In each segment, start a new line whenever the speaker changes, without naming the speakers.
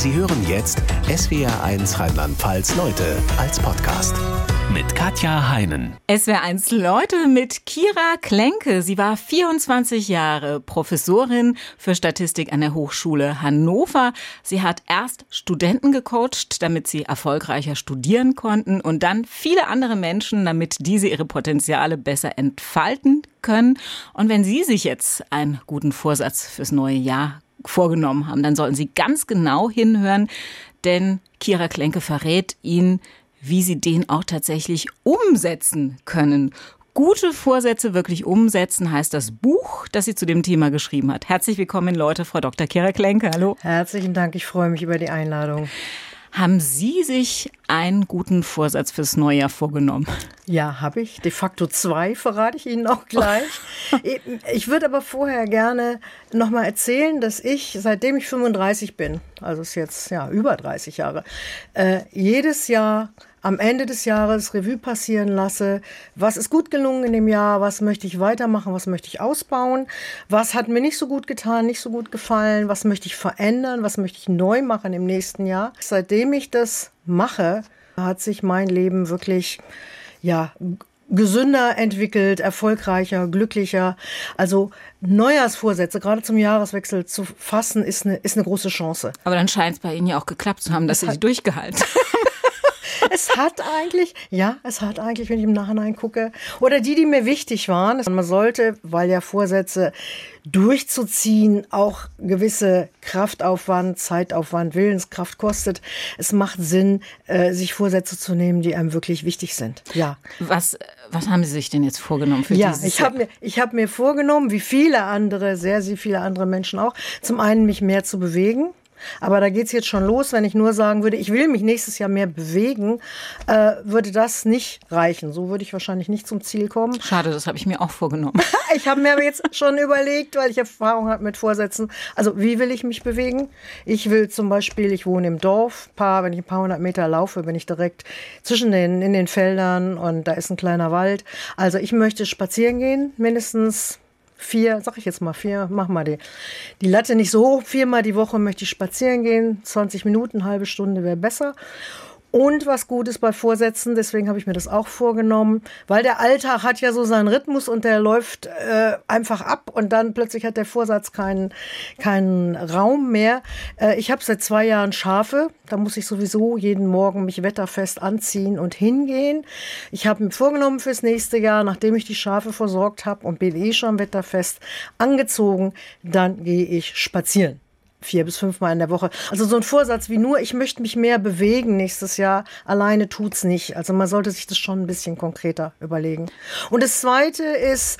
Sie hören jetzt SWR1 Rheinland-Pfalz Leute als Podcast mit Katja Heinen.
SWR1 Leute mit Kira Klenke. Sie war 24 Jahre Professorin für Statistik an der Hochschule Hannover. Sie hat erst Studenten gecoacht, damit sie erfolgreicher studieren konnten und dann viele andere Menschen, damit diese ihre Potenziale besser entfalten können. Und wenn Sie sich jetzt einen guten Vorsatz fürs neue Jahr vorgenommen haben, dann sollten Sie ganz genau hinhören, denn Kira Klenke verrät Ihnen, wie Sie den auch tatsächlich umsetzen können. Gute Vorsätze wirklich umsetzen heißt das Buch, das sie zu dem Thema geschrieben hat. Herzlich willkommen, Leute, Frau Dr. Kira Klenke. Hallo.
Herzlichen Dank, ich freue mich über die Einladung.
Haben Sie sich einen guten Vorsatz fürs neue Jahr vorgenommen?
Ja, habe ich. De facto zwei verrate ich Ihnen auch gleich. ich würde aber vorher gerne noch mal erzählen, dass ich, seitdem ich 35 bin, also ist jetzt ja über 30 Jahre, äh, jedes Jahr am Ende des Jahres Revue passieren lasse, was ist gut gelungen in dem Jahr, was möchte ich weitermachen, was möchte ich ausbauen, was hat mir nicht so gut getan, nicht so gut gefallen, was möchte ich verändern, was möchte ich neu machen im nächsten Jahr. Seitdem ich das mache, hat sich mein Leben wirklich, ja, gesünder entwickelt, erfolgreicher, glücklicher. Also Neujahrsvorsätze, gerade zum Jahreswechsel zu fassen, ist eine, ist eine große Chance.
Aber dann scheint es bei Ihnen ja auch geklappt zu haben, dass Sie sie durchgehalten haben.
es hat eigentlich, ja, es hat eigentlich, wenn ich im Nachhinein gucke, oder die, die mir wichtig waren. Man sollte, weil ja Vorsätze durchzuziehen auch gewisse Kraftaufwand, Zeitaufwand, Willenskraft kostet. Es macht Sinn, äh, sich Vorsätze zu nehmen, die einem wirklich wichtig sind. Ja.
Was, was haben Sie sich denn jetzt vorgenommen für
ja,
dieses
ich habe mir, ich habe mir vorgenommen, wie viele andere, sehr, sehr viele andere Menschen auch, zum einen mich mehr zu bewegen. Aber da geht's jetzt schon los, wenn ich nur sagen würde, ich will mich nächstes Jahr mehr bewegen, äh, würde das nicht reichen. So würde ich wahrscheinlich nicht zum Ziel kommen.
Schade, das habe ich mir auch vorgenommen.
ich habe mir aber jetzt schon überlegt, weil ich Erfahrung habe mit Vorsätzen. Also wie will ich mich bewegen? Ich will zum Beispiel, ich wohne im Dorf, paar, wenn ich ein paar hundert Meter laufe, bin ich direkt zwischen den, in den Feldern und da ist ein kleiner Wald. Also ich möchte spazieren gehen, mindestens vier, sag ich jetzt mal vier, mach mal die, die Latte nicht so hoch. Viermal die Woche möchte ich spazieren gehen. 20 Minuten, halbe Stunde wäre besser. Und was gut ist bei Vorsätzen, deswegen habe ich mir das auch vorgenommen, weil der Alltag hat ja so seinen Rhythmus und der läuft äh, einfach ab und dann plötzlich hat der Vorsatz keinen, keinen Raum mehr. Äh, ich habe seit zwei Jahren Schafe, da muss ich sowieso jeden Morgen mich wetterfest anziehen und hingehen. Ich habe mir vorgenommen fürs nächste Jahr, nachdem ich die Schafe versorgt habe und bin eh schon wetterfest angezogen, dann gehe ich spazieren vier bis fünfmal in der Woche. Also so ein Vorsatz wie nur, ich möchte mich mehr bewegen nächstes Jahr, alleine tut's nicht. Also man sollte sich das schon ein bisschen konkreter überlegen. Und das zweite ist,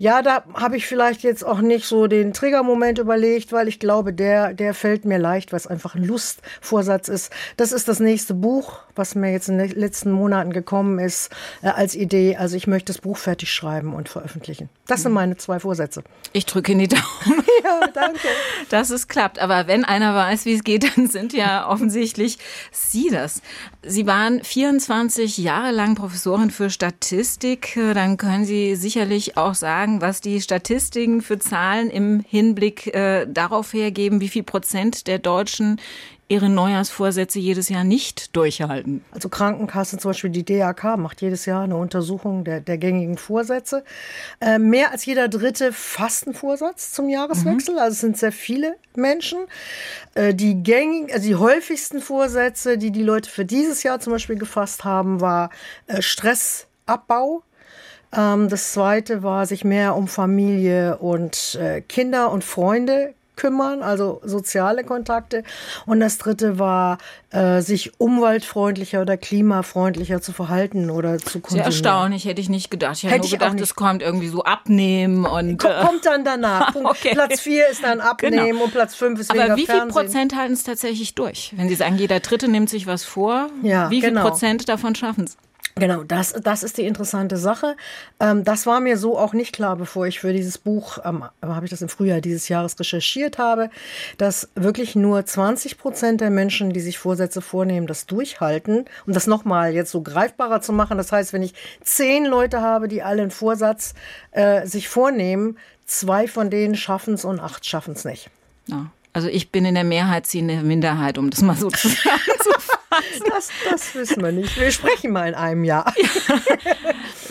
ja, da habe ich vielleicht jetzt auch nicht so den Triggermoment überlegt, weil ich glaube, der, der fällt mir leicht, was einfach ein Lustvorsatz ist. Das ist das nächste Buch, was mir jetzt in den letzten Monaten gekommen ist, äh, als Idee. Also ich möchte das Buch fertig schreiben und veröffentlichen. Das sind meine zwei Vorsätze.
Ich drücke in die Daumen.
ja, danke.
Dass es klappt. Aber wenn einer weiß, wie es geht, dann sind ja offensichtlich Sie das. Sie waren 24 Jahre lang Professorin für Statistik. Dann können Sie sicherlich auch sagen, sagen, was die Statistiken für Zahlen im Hinblick äh, darauf hergeben, wie viel Prozent der Deutschen ihre Neujahrsvorsätze jedes Jahr nicht durchhalten?
Also Krankenkassen, zum Beispiel die DAK, macht jedes Jahr eine Untersuchung der, der gängigen Vorsätze. Äh, mehr als jeder dritte Fastenvorsatz zum Jahreswechsel. Mhm. Also es sind sehr viele Menschen. Äh, die gängigen, also die häufigsten Vorsätze, die die Leute für dieses Jahr zum Beispiel gefasst haben, war äh, Stressabbau. Ähm, das zweite war, sich mehr um Familie und äh, Kinder und Freunde kümmern, also soziale Kontakte. Und das dritte war, äh, sich umweltfreundlicher oder klimafreundlicher zu verhalten oder zu konsumieren.
Sehr erstaunlich, hätte ich nicht gedacht. Ich hätte, hätte nur gedacht, es kommt irgendwie so abnehmen und. Äh
kommt dann danach. okay. Platz vier ist dann abnehmen genau. und Platz fünf ist
Aber
wie
viel Prozent halten es tatsächlich durch? Wenn Sie sagen, jeder Dritte nimmt sich was vor, ja, wie viel genau. Prozent davon schaffen es?
Genau, das, das ist die interessante Sache. Ähm, das war mir so auch nicht klar, bevor ich für dieses Buch, ähm, habe ich das im Frühjahr dieses Jahres recherchiert habe, dass wirklich nur 20 Prozent der Menschen, die sich Vorsätze vornehmen, das durchhalten. Um das nochmal jetzt so greifbarer zu machen, das heißt, wenn ich zehn Leute habe, die alle einen Vorsatz äh, sich vornehmen, zwei von denen schaffen es und acht schaffen es nicht.
Ja. Also ich bin in der Mehrheit, sie in der Minderheit, um das mal so zu sagen.
das, das wissen wir nicht. Wir sprechen mal in einem Jahr.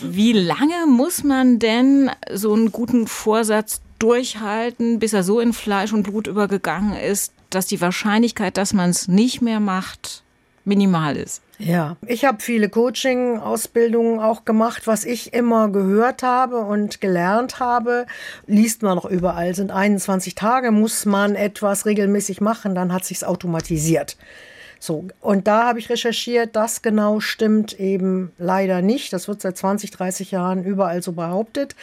Wie lange muss man denn so einen guten Vorsatz durchhalten, bis er so in Fleisch und Blut übergegangen ist, dass die Wahrscheinlichkeit, dass man es nicht mehr macht, minimal ist?
Ja, ich habe viele Coaching-Ausbildungen auch gemacht. Was ich immer gehört habe und gelernt habe, liest man noch überall, sind 21 Tage, muss man etwas regelmäßig machen, dann hat sich's automatisiert. So, und da habe ich recherchiert, das genau stimmt eben leider nicht. Das wird seit 20, 30 Jahren überall so behauptet.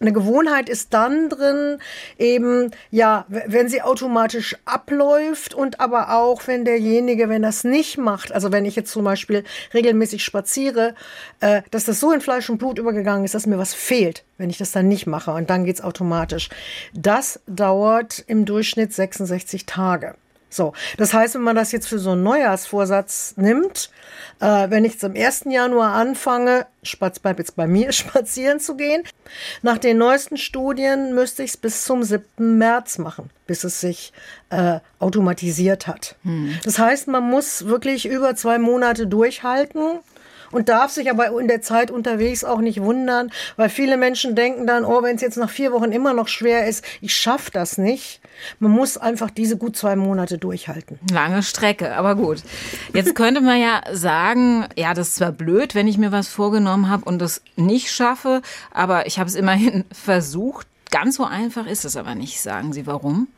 Eine Gewohnheit ist dann drin, eben, ja, wenn sie automatisch abläuft und aber auch, wenn derjenige, wenn das nicht macht, also wenn ich jetzt zum Beispiel regelmäßig spaziere, äh, dass das so in Fleisch und Blut übergegangen ist, dass mir was fehlt, wenn ich das dann nicht mache und dann geht's automatisch. Das dauert im Durchschnitt 66 Tage. So, das heißt, wenn man das jetzt für so einen Neujahrsvorsatz nimmt, äh, wenn ich zum 1. Januar anfange, spaz bleib jetzt bei mir, spazieren zu gehen, nach den neuesten Studien müsste ich es bis zum 7. März machen, bis es sich äh, automatisiert hat. Hm. Das heißt, man muss wirklich über zwei Monate durchhalten und darf sich aber in der Zeit unterwegs auch nicht wundern, weil viele Menschen denken dann, oh, wenn es jetzt nach vier Wochen immer noch schwer ist, ich schaffe das nicht. Man muss einfach diese gut zwei Monate durchhalten.
Lange Strecke, aber gut. Jetzt könnte man ja sagen, ja, das ist zwar blöd, wenn ich mir was vorgenommen habe und es nicht schaffe, aber ich habe es immerhin versucht. Ganz so einfach ist es aber nicht, sagen Sie. Warum?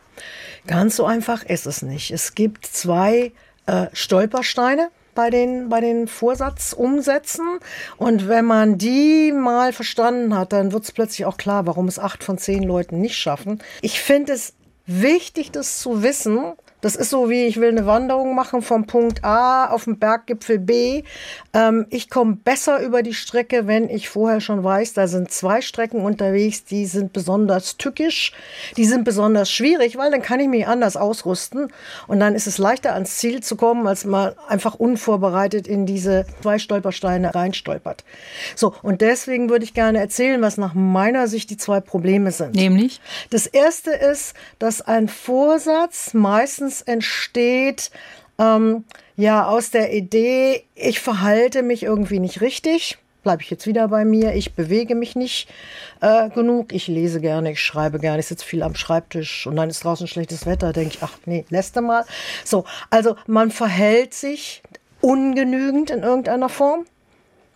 Ganz so einfach ist es nicht. Es gibt zwei äh, Stolpersteine bei den, bei den Vorsatzumsätzen. Und wenn man die mal verstanden hat, dann wird es plötzlich auch klar, warum es acht von zehn Leuten nicht schaffen. Ich finde es wichtig, das zu wissen, das ist so wie, ich will eine Wanderung machen vom Punkt A auf den Berggipfel B. Ähm, ich komme besser über die Strecke, wenn ich vorher schon weiß, da sind zwei Strecken unterwegs, die sind besonders tückisch, die sind besonders schwierig, weil dann kann ich mich anders ausrüsten und dann ist es leichter ans Ziel zu kommen, als man einfach unvorbereitet in diese zwei Stolpersteine reinstolpert. So, und deswegen würde ich gerne erzählen, was nach meiner Sicht die zwei Probleme sind.
Nämlich?
Das erste ist, dass ein Vorsatz meistens meistens entsteht ähm, ja aus der Idee, ich verhalte mich irgendwie nicht richtig. Bleibe ich jetzt wieder bei mir, ich bewege mich nicht äh, genug, ich lese gerne, ich schreibe gerne, ich sitze viel am Schreibtisch und dann ist draußen schlechtes Wetter, denke ich, ach nee, lässt du mal. So, also man verhält sich ungenügend in irgendeiner Form.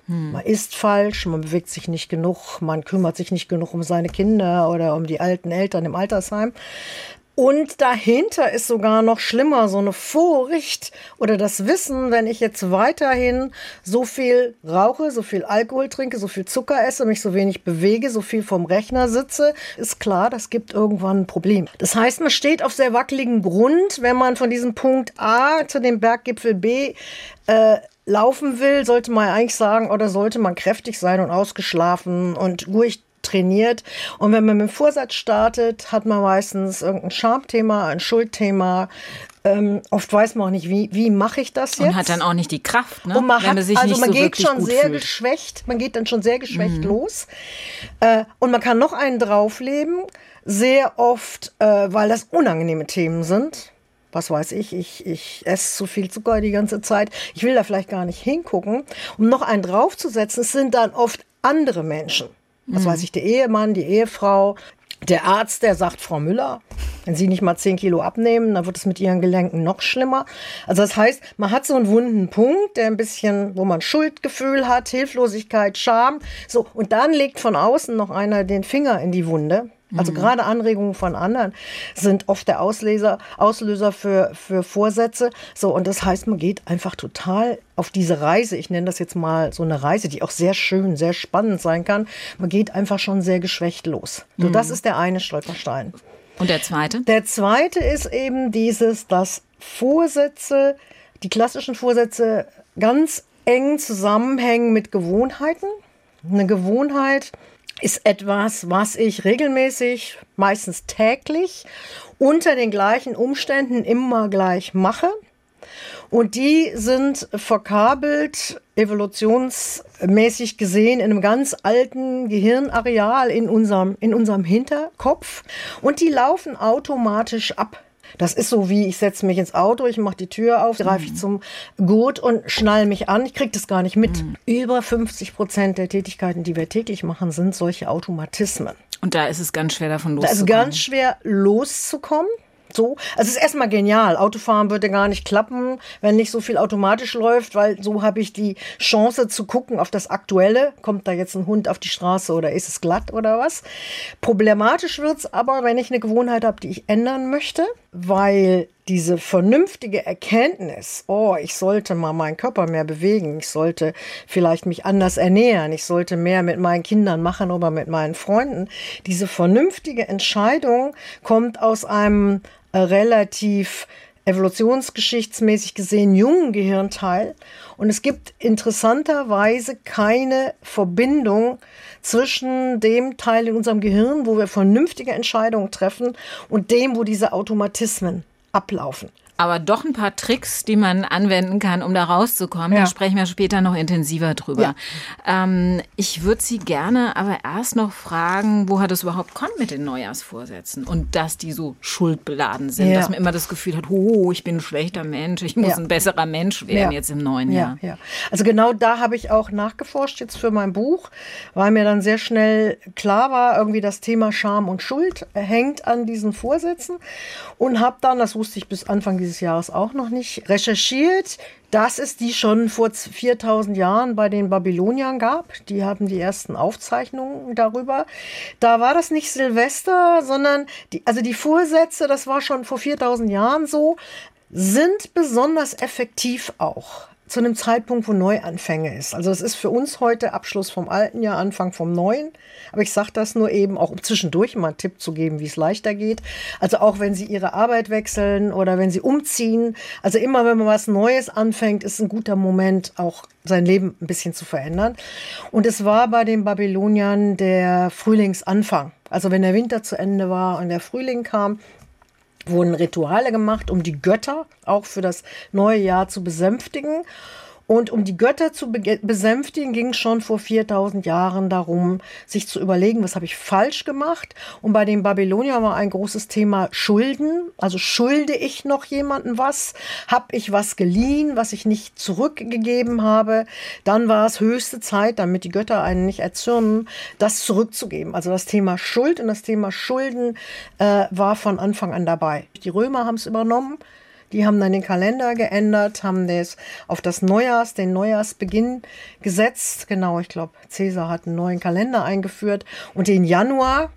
Hm. Man isst falsch, man bewegt sich nicht genug, man kümmert sich nicht genug um seine Kinder oder um die alten Eltern im Altersheim. Und dahinter ist sogar noch schlimmer, so eine Furcht oder das Wissen, wenn ich jetzt weiterhin so viel rauche, so viel Alkohol trinke, so viel Zucker esse, mich so wenig bewege, so viel vom Rechner sitze, ist klar, das gibt irgendwann ein Problem. Das heißt, man steht auf sehr wackeligen Grund, wenn man von diesem Punkt A zu dem Berggipfel B äh, laufen will, sollte man eigentlich sagen, oder sollte man kräftig sein und ausgeschlafen und ruhig trainiert. Und wenn man mit dem Vorsatz startet, hat man meistens irgendein Schamthema, ein Schuldthema. Ähm, oft weiß man auch nicht, wie, wie mache ich das jetzt?
Und hat dann auch nicht die Kraft, ne?
Und man hat, also man so geht schon sehr fühlt. geschwächt, man geht dann schon sehr geschwächt mhm. los. Äh, und man kann noch einen draufleben, sehr oft, äh, weil das unangenehme Themen sind was weiß ich, ich, ich esse zu viel Zucker die ganze Zeit. Ich will da vielleicht gar nicht hingucken. Um noch einen draufzusetzen, es sind dann oft andere Menschen was mhm. weiß ich, der Ehemann, die Ehefrau, der Arzt, der sagt, Frau Müller, wenn Sie nicht mal 10 Kilo abnehmen, dann wird es mit Ihren Gelenken noch schlimmer. Also das heißt, man hat so einen wunden Punkt, der ein bisschen, wo man Schuldgefühl hat, Hilflosigkeit, Scham. So, und dann legt von außen noch einer den Finger in die Wunde. Also mhm. gerade Anregungen von anderen sind oft der Auslöser, Auslöser für, für Vorsätze. So, und das heißt, man geht einfach total auf diese Reise. Ich nenne das jetzt mal so eine Reise, die auch sehr schön, sehr spannend sein kann. Man geht einfach schon sehr geschwächt los. So, mhm. das ist der eine Stolperstein.
Und der zweite?
Der zweite ist eben dieses, dass Vorsätze, die klassischen Vorsätze ganz eng zusammenhängen mit Gewohnheiten. Eine Gewohnheit, ist etwas, was ich regelmäßig, meistens täglich, unter den gleichen Umständen immer gleich mache. Und die sind verkabelt, evolutionsmäßig gesehen, in einem ganz alten Gehirnareal in unserem, in unserem Hinterkopf. Und die laufen automatisch ab. Das ist so wie, ich setze mich ins Auto, ich mache die Tür auf, greife ich mhm. zum Gurt und schnall mich an. Ich kriege das gar nicht mit. Mhm. Über 50 Prozent der Tätigkeiten, die wir täglich machen, sind solche Automatismen.
Und da ist es ganz schwer davon loszukommen.
Da ist ganz schwer loszukommen so. Also es ist erstmal genial. Autofahren würde gar nicht klappen, wenn nicht so viel automatisch läuft, weil so habe ich die Chance zu gucken auf das Aktuelle. Kommt da jetzt ein Hund auf die Straße oder ist es glatt oder was? Problematisch wird es aber, wenn ich eine Gewohnheit habe, die ich ändern möchte, weil diese vernünftige Erkenntnis, oh, ich sollte mal meinen Körper mehr bewegen, ich sollte vielleicht mich anders ernähren, ich sollte mehr mit meinen Kindern machen oder mit meinen Freunden, diese vernünftige Entscheidung kommt aus einem relativ evolutionsgeschichtsmäßig gesehen jungen Gehirnteil. Und es gibt interessanterweise keine Verbindung zwischen dem Teil in unserem Gehirn, wo wir vernünftige Entscheidungen treffen, und dem, wo diese Automatismen ablaufen
aber doch ein paar Tricks, die man anwenden kann, um da rauszukommen. Ja. Da sprechen wir später noch intensiver drüber. Ja. Ähm, ich würde Sie gerne aber erst noch fragen, woher das überhaupt kommt mit den Neujahrsvorsätzen und dass die so schuldbeladen sind, ja. dass man immer das Gefühl hat, oh, ich bin ein schlechter Mensch, ich muss ein besserer Mensch werden jetzt im neuen Jahr.
Ja. Also genau da habe ich auch nachgeforscht jetzt für mein Buch, weil mir dann sehr schnell klar war, irgendwie das Thema Scham und Schuld hängt an diesen Vorsätzen und habe dann, das wusste ich bis Anfang dieses Jahres auch noch nicht, recherchiert, dass es die schon vor 4000 Jahren bei den Babyloniern gab. Die haben die ersten Aufzeichnungen darüber. Da war das nicht Silvester, sondern die, also die Vorsätze, das war schon vor 4000 Jahren so, sind besonders effektiv auch zu einem Zeitpunkt, wo Neuanfänge ist. Also es ist für uns heute Abschluss vom alten Jahr, Anfang vom neuen. Aber ich sage das nur eben, auch um zwischendurch mal einen Tipp zu geben, wie es leichter geht. Also auch wenn Sie Ihre Arbeit wechseln oder wenn Sie umziehen. Also immer, wenn man was Neues anfängt, ist ein guter Moment, auch sein Leben ein bisschen zu verändern. Und es war bei den Babyloniern der Frühlingsanfang. Also wenn der Winter zu Ende war und der Frühling kam, wurden Rituale gemacht, um die Götter auch für das neue Jahr zu besänftigen. Und um die Götter zu besänftigen, ging es schon vor 4000 Jahren darum, sich zu überlegen, was habe ich falsch gemacht. Und bei den Babyloniern war ein großes Thema Schulden. Also schulde ich noch jemanden was? Habe ich was geliehen, was ich nicht zurückgegeben habe? Dann war es höchste Zeit, damit die Götter einen nicht erzürnen, das zurückzugeben. Also das Thema Schuld und das Thema Schulden äh, war von Anfang an dabei. Die Römer haben es übernommen. Die haben dann den Kalender geändert, haben das auf das Neujahrs, den Neujahrsbeginn gesetzt. Genau, ich glaube, Cäsar hat einen neuen Kalender eingeführt. Und den Januar,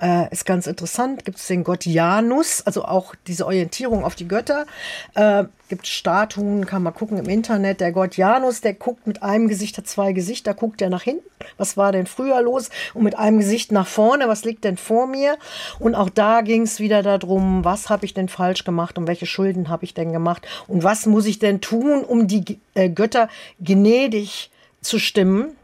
äh, ist ganz interessant. Gibt es den Gott Janus, also auch diese Orientierung auf die Götter. Äh, gibt Statuen, kann man gucken im Internet. Der Gott Janus, der guckt mit einem Gesicht, hat zwei Gesichter, guckt der nach hinten. Was war denn früher los? Und mit einem Gesicht nach vorne, was liegt denn vor mir? Und auch da ging es wieder darum, was habe ich denn falsch gemacht und welche Schulden habe ich denn gemacht? Und was muss ich denn tun, um die äh, Götter gnädig zu stimmen?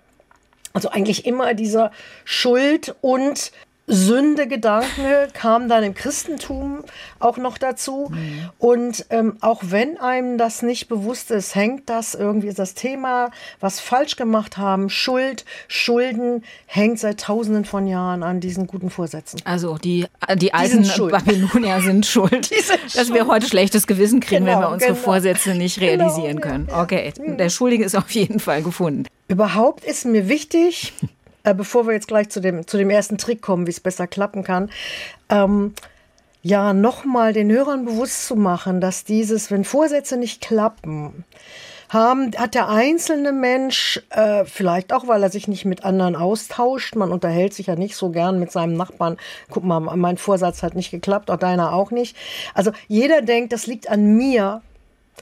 Also eigentlich immer dieser Schuld und Sünde-Gedanke kam dann im Christentum auch noch dazu. Mhm. Und ähm, auch wenn einem das nicht bewusst ist, hängt das irgendwie, das Thema, was falsch gemacht haben, Schuld, Schulden, hängt seit tausenden von Jahren an diesen guten Vorsätzen.
Also die, die alten die Babylonier sind schuld, sind dass schuld. wir heute schlechtes Gewissen kriegen, genau, wenn wir unsere genau. Vorsätze nicht genau, realisieren genau, können. Ja, okay, ja. der Schuldige ist auf jeden Fall gefunden.
Überhaupt ist mir wichtig, äh, bevor wir jetzt gleich zu dem, zu dem ersten Trick kommen, wie es besser klappen kann, ähm, ja, nochmal den Hörern bewusst zu machen, dass dieses, wenn Vorsätze nicht klappen, haben, hat der einzelne Mensch, äh, vielleicht auch, weil er sich nicht mit anderen austauscht, man unterhält sich ja nicht so gern mit seinem Nachbarn, guck mal, mein Vorsatz hat nicht geklappt, auch deiner auch nicht. Also jeder denkt, das liegt an mir,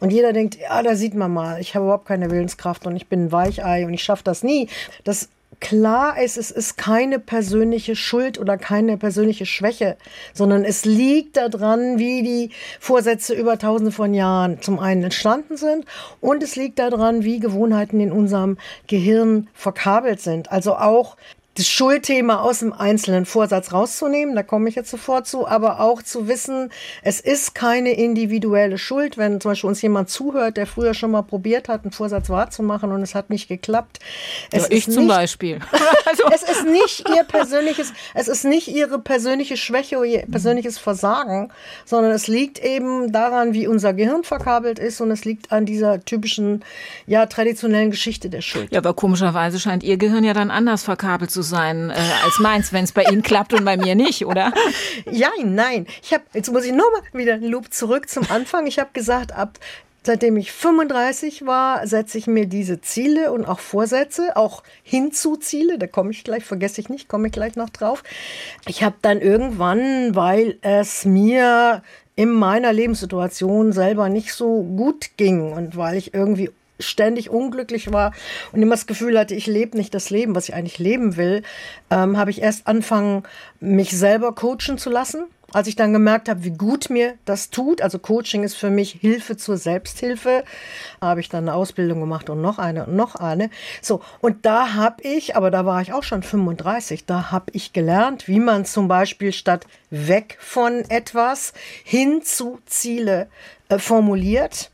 und jeder denkt, ja, da sieht man mal, ich habe überhaupt keine Willenskraft und ich bin ein Weichei und ich schaffe das nie. Das klar ist, es ist keine persönliche Schuld oder keine persönliche Schwäche, sondern es liegt daran, wie die Vorsätze über tausende von Jahren zum einen entstanden sind und es liegt daran, wie Gewohnheiten in unserem Gehirn verkabelt sind. Also auch das Schuldthema aus dem einzelnen Vorsatz rauszunehmen, da komme ich jetzt sofort zu, aber auch zu wissen, es ist keine individuelle Schuld, wenn zum Beispiel uns jemand zuhört, der früher schon mal probiert hat, einen Vorsatz wahrzumachen und es hat nicht geklappt.
Es ja, ich zum nicht, Beispiel.
also. es ist nicht ihr persönliches, es ist nicht ihre persönliche Schwäche oder ihr persönliches Versagen, sondern es liegt eben daran, wie unser Gehirn verkabelt ist und es liegt an dieser typischen, ja, traditionellen Geschichte der Schuld.
Ja, aber komischerweise scheint ihr Gehirn ja dann anders verkabelt zu sein äh, als meins, wenn es bei Ihnen klappt und bei mir nicht, oder?
Ja, nein. Ich habe jetzt muss ich nochmal wieder einen Loop zurück zum Anfang. Ich habe gesagt, ab Seitdem ich 35 war, setze ich mir diese Ziele und auch Vorsätze, auch Hinzu-Ziele, da komme ich gleich, vergesse ich nicht, komme ich gleich noch drauf. Ich habe dann irgendwann, weil es mir in meiner Lebenssituation selber nicht so gut ging und weil ich irgendwie ständig unglücklich war und immer das Gefühl hatte, ich lebe nicht das Leben, was ich eigentlich leben will, ähm, habe ich erst angefangen, mich selber coachen zu lassen. Als ich dann gemerkt habe, wie gut mir das tut, also Coaching ist für mich Hilfe zur Selbsthilfe, habe ich dann eine Ausbildung gemacht und noch eine und noch eine. So, und da habe ich, aber da war ich auch schon 35, da habe ich gelernt, wie man zum Beispiel statt weg von etwas hin zu Ziele äh, formuliert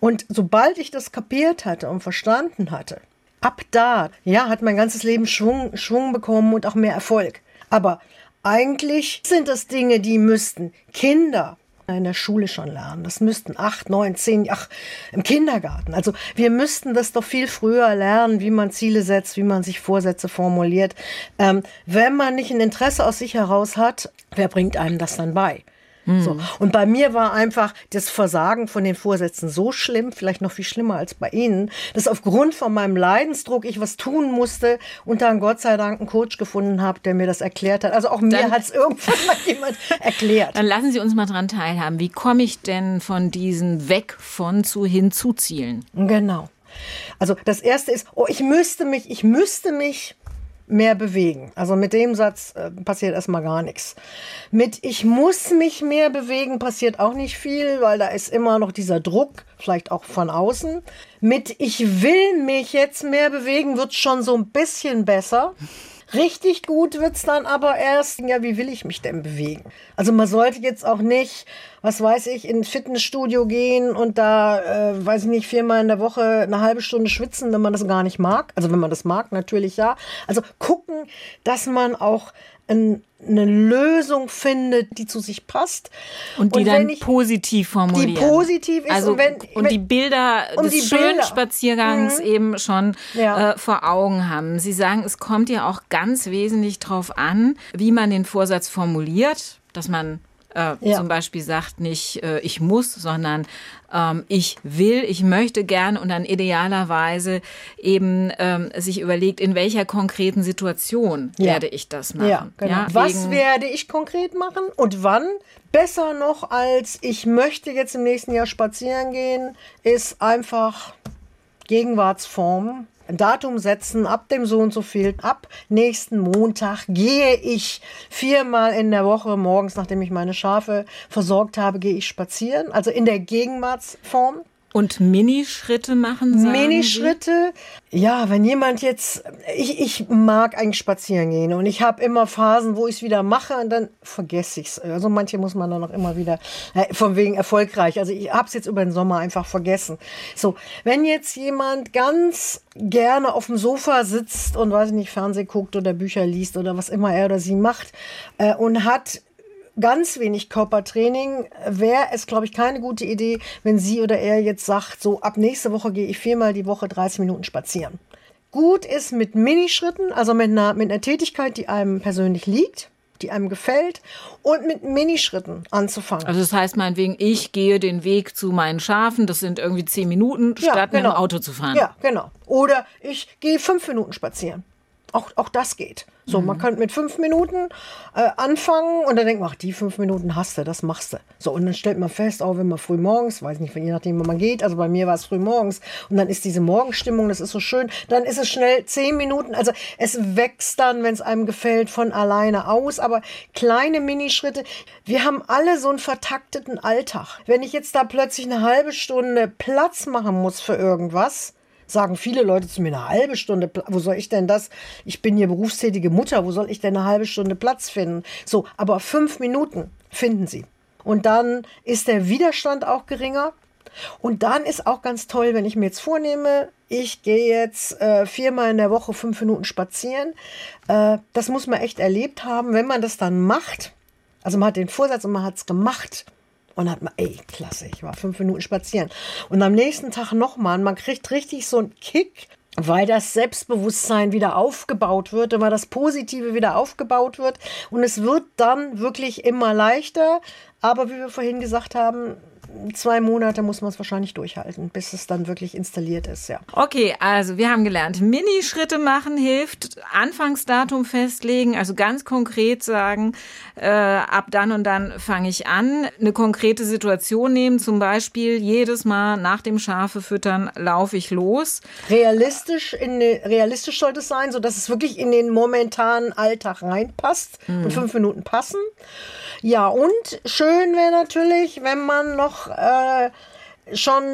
und sobald ich das kapiert hatte und verstanden hatte, ab da, ja, hat mein ganzes Leben Schwung, Schwung bekommen und auch mehr Erfolg. Aber eigentlich sind das Dinge, die müssten Kinder in der Schule schon lernen. Das müssten acht, neun, zehn, ach, im Kindergarten. Also wir müssten das doch viel früher lernen, wie man Ziele setzt, wie man sich Vorsätze formuliert. Ähm, wenn man nicht ein Interesse aus sich heraus hat, wer bringt einem das dann bei? Mhm. So. Und bei mir war einfach das Versagen von den Vorsätzen so schlimm, vielleicht noch viel schlimmer als bei Ihnen, dass aufgrund von meinem Leidensdruck ich was tun musste und dann Gott sei Dank einen Coach gefunden habe, der mir das erklärt hat. Also auch mir hat es irgendwann mal jemand erklärt.
Dann lassen Sie uns mal dran teilhaben. Wie komme ich denn von diesen weg von zu hin zu Zielen?
Genau. Also das erste ist, oh, ich müsste mich, ich müsste mich mehr bewegen. Also mit dem Satz äh, passiert erstmal gar nichts. Mit ich muss mich mehr bewegen passiert auch nicht viel, weil da ist immer noch dieser Druck, vielleicht auch von außen. Mit ich will mich jetzt mehr bewegen wird schon so ein bisschen besser. Richtig gut wird's dann aber erst, ja, wie will ich mich denn bewegen? Also man sollte jetzt auch nicht, was weiß ich, ins Fitnessstudio gehen und da, äh, weiß ich nicht, viermal in der Woche eine halbe Stunde schwitzen, wenn man das gar nicht mag. Also wenn man das mag, natürlich ja. Also gucken, dass man auch eine Lösung findet, die zu sich passt.
Und die und dann ich, positiv formulieren.
Die positiv ist.
Also, und, wenn, und die Bilder um des die schönen Bilder. Spaziergangs mhm. eben schon ja. äh, vor Augen haben. Sie sagen, es kommt ja auch ganz wesentlich darauf an, wie man den Vorsatz formuliert, dass man äh, ja. zum Beispiel sagt nicht, äh, ich muss, sondern ähm, ich will, ich möchte gern und dann idealerweise eben ähm, sich überlegt, in welcher konkreten Situation ja. werde ich das machen. Ja,
genau. ja, Was werde ich konkret machen und wann? Besser noch als ich möchte jetzt im nächsten Jahr spazieren gehen, ist einfach Gegenwartsform ein Datum setzen, ab dem so und so viel, ab nächsten Montag gehe ich viermal in der Woche morgens, nachdem ich meine Schafe versorgt habe, gehe ich spazieren. Also in der Gegenwartsform.
Und Minischritte machen, sagen
Minischritte, ja, wenn jemand jetzt, ich, ich mag eigentlich spazieren gehen und ich habe immer Phasen, wo ich es wieder mache und dann vergesse ich es. Also manche muss man dann auch immer wieder, äh, von wegen erfolgreich. Also ich habe es jetzt über den Sommer einfach vergessen. So, wenn jetzt jemand ganz gerne auf dem Sofa sitzt und weiß ich nicht, Fernseh guckt oder Bücher liest oder was immer er oder sie macht äh, und hat ganz wenig Körpertraining, wäre es, glaube ich, keine gute Idee, wenn sie oder er jetzt sagt, so ab nächste Woche gehe ich viermal die Woche 30 Minuten spazieren. Gut ist mit Minischritten, also mit einer, mit einer Tätigkeit, die einem persönlich liegt, die einem gefällt und mit Minischritten anzufangen.
Also das heißt meinetwegen, ich gehe den Weg zu meinen Schafen, das sind irgendwie zehn Minuten, statt ja, genau. mit dem genau. Auto zu fahren.
Ja, genau. Oder ich gehe fünf Minuten spazieren. Auch, auch das geht. So, mhm. man könnte mit fünf Minuten äh, anfangen und dann denkt man, ach, die fünf Minuten hast du, das machst du. So, und dann stellt man fest, auch wenn man früh morgens, weiß nicht, je nachdem, wo man geht, also bei mir war es früh morgens und dann ist diese Morgenstimmung, das ist so schön, dann ist es schnell zehn Minuten, also es wächst dann, wenn es einem gefällt, von alleine aus, aber kleine Minischritte. Wir haben alle so einen vertakteten Alltag. Wenn ich jetzt da plötzlich eine halbe Stunde Platz machen muss für irgendwas, sagen viele Leute zu mir, eine halbe Stunde, wo soll ich denn das? Ich bin hier berufstätige Mutter, wo soll ich denn eine halbe Stunde Platz finden? So, aber fünf Minuten finden sie. Und dann ist der Widerstand auch geringer. Und dann ist auch ganz toll, wenn ich mir jetzt vornehme, ich gehe jetzt äh, viermal in der Woche fünf Minuten spazieren. Äh, das muss man echt erlebt haben. Wenn man das dann macht, also man hat den Vorsatz und man hat es gemacht, und hat man, ey, klasse, ich war fünf Minuten spazieren. Und am nächsten Tag nochmal, man kriegt richtig so einen Kick, weil das Selbstbewusstsein wieder aufgebaut wird, weil das Positive wieder aufgebaut wird. Und es wird dann wirklich immer leichter. Aber wie wir vorhin gesagt haben, zwei Monate muss man es wahrscheinlich durchhalten, bis es dann wirklich installiert ist, ja.
Okay, also wir haben gelernt, Minischritte machen hilft, Anfangsdatum festlegen, also ganz konkret sagen, äh, ab dann und dann fange ich an, eine konkrete Situation nehmen, zum Beispiel jedes Mal nach dem Schafe füttern laufe ich los.
Realistisch, in, realistisch sollte es sein, sodass es wirklich in den momentanen Alltag reinpasst mhm. und fünf Minuten passen. Ja, und schön wäre natürlich, wenn man noch äh, schon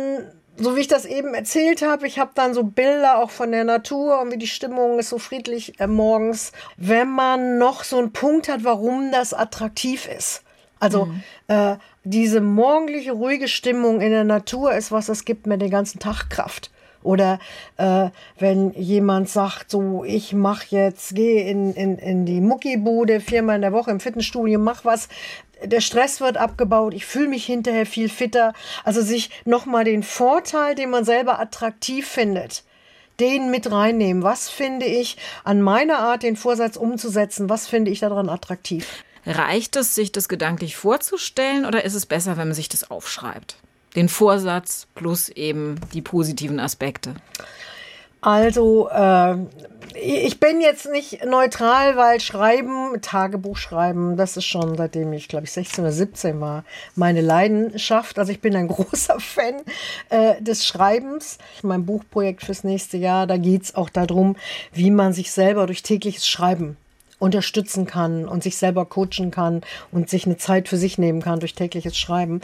so wie ich das eben erzählt habe, ich habe dann so Bilder auch von der Natur und wie die Stimmung ist so friedlich äh, morgens, wenn man noch so einen Punkt hat, warum das attraktiv ist. Also mhm. äh, diese morgendliche, ruhige Stimmung in der Natur ist was, das gibt mir den ganzen Tag Kraft. Oder äh, wenn jemand sagt, so, ich mach jetzt, gehe in, in, in die Muckibude viermal in der Woche im Fitnessstudio, mach was, der Stress wird abgebaut, ich fühle mich hinterher viel fitter. Also sich nochmal den Vorteil, den man selber attraktiv findet, den mit reinnehmen. Was finde ich an meiner Art, den Vorsatz umzusetzen? Was finde ich daran attraktiv?
Reicht es, sich das gedanklich vorzustellen oder ist es besser, wenn man sich das aufschreibt? den Vorsatz plus eben die positiven Aspekte?
Also, äh, ich bin jetzt nicht neutral, weil Schreiben, Tagebuch schreiben, das ist schon seitdem ich, glaube ich, 16 oder 17 war, meine Leidenschaft. Also ich bin ein großer Fan äh, des Schreibens. Mein Buchprojekt fürs nächste Jahr, da geht es auch darum, wie man sich selber durch tägliches Schreiben unterstützen kann und sich selber coachen kann und sich eine Zeit für sich nehmen kann durch tägliches Schreiben.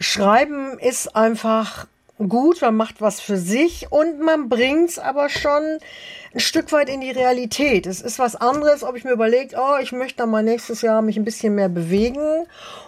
Schreiben ist einfach gut, man macht was für sich und man bringt es aber schon ein Stück weit in die Realität. Es ist was anderes, ob ich mir überlege, oh, ich möchte dann mal nächstes Jahr mich ein bisschen mehr bewegen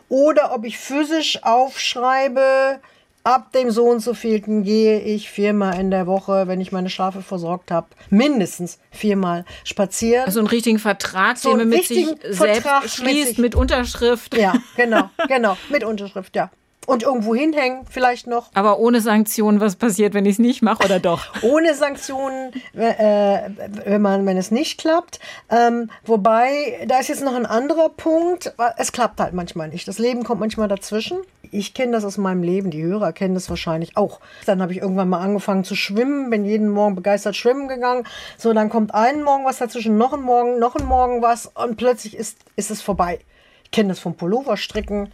oder ob ich physisch aufschreibe, ab dem so und so vielten gehe ich viermal in der Woche, wenn ich meine Schafe versorgt habe, mindestens viermal spazieren.
Also einen richtigen Vertrag, so den man mit sich selbst schließt, mit, sich. mit Unterschrift.
Ja, genau, genau, mit Unterschrift, ja. Und irgendwo hinhängen vielleicht noch.
Aber ohne Sanktionen, was passiert, wenn ich es nicht mache oder doch?
ohne Sanktionen, äh, wenn, man, wenn es nicht klappt. Ähm, wobei, da ist jetzt noch ein anderer Punkt. Es klappt halt manchmal nicht. Das Leben kommt manchmal dazwischen. Ich kenne das aus meinem Leben, die Hörer kennen das wahrscheinlich auch. Dann habe ich irgendwann mal angefangen zu schwimmen, bin jeden Morgen begeistert schwimmen gegangen. So, dann kommt einen Morgen was dazwischen, noch ein Morgen, noch ein Morgen was und plötzlich ist, ist es vorbei. Ich kenne das vom Pulloverstricken.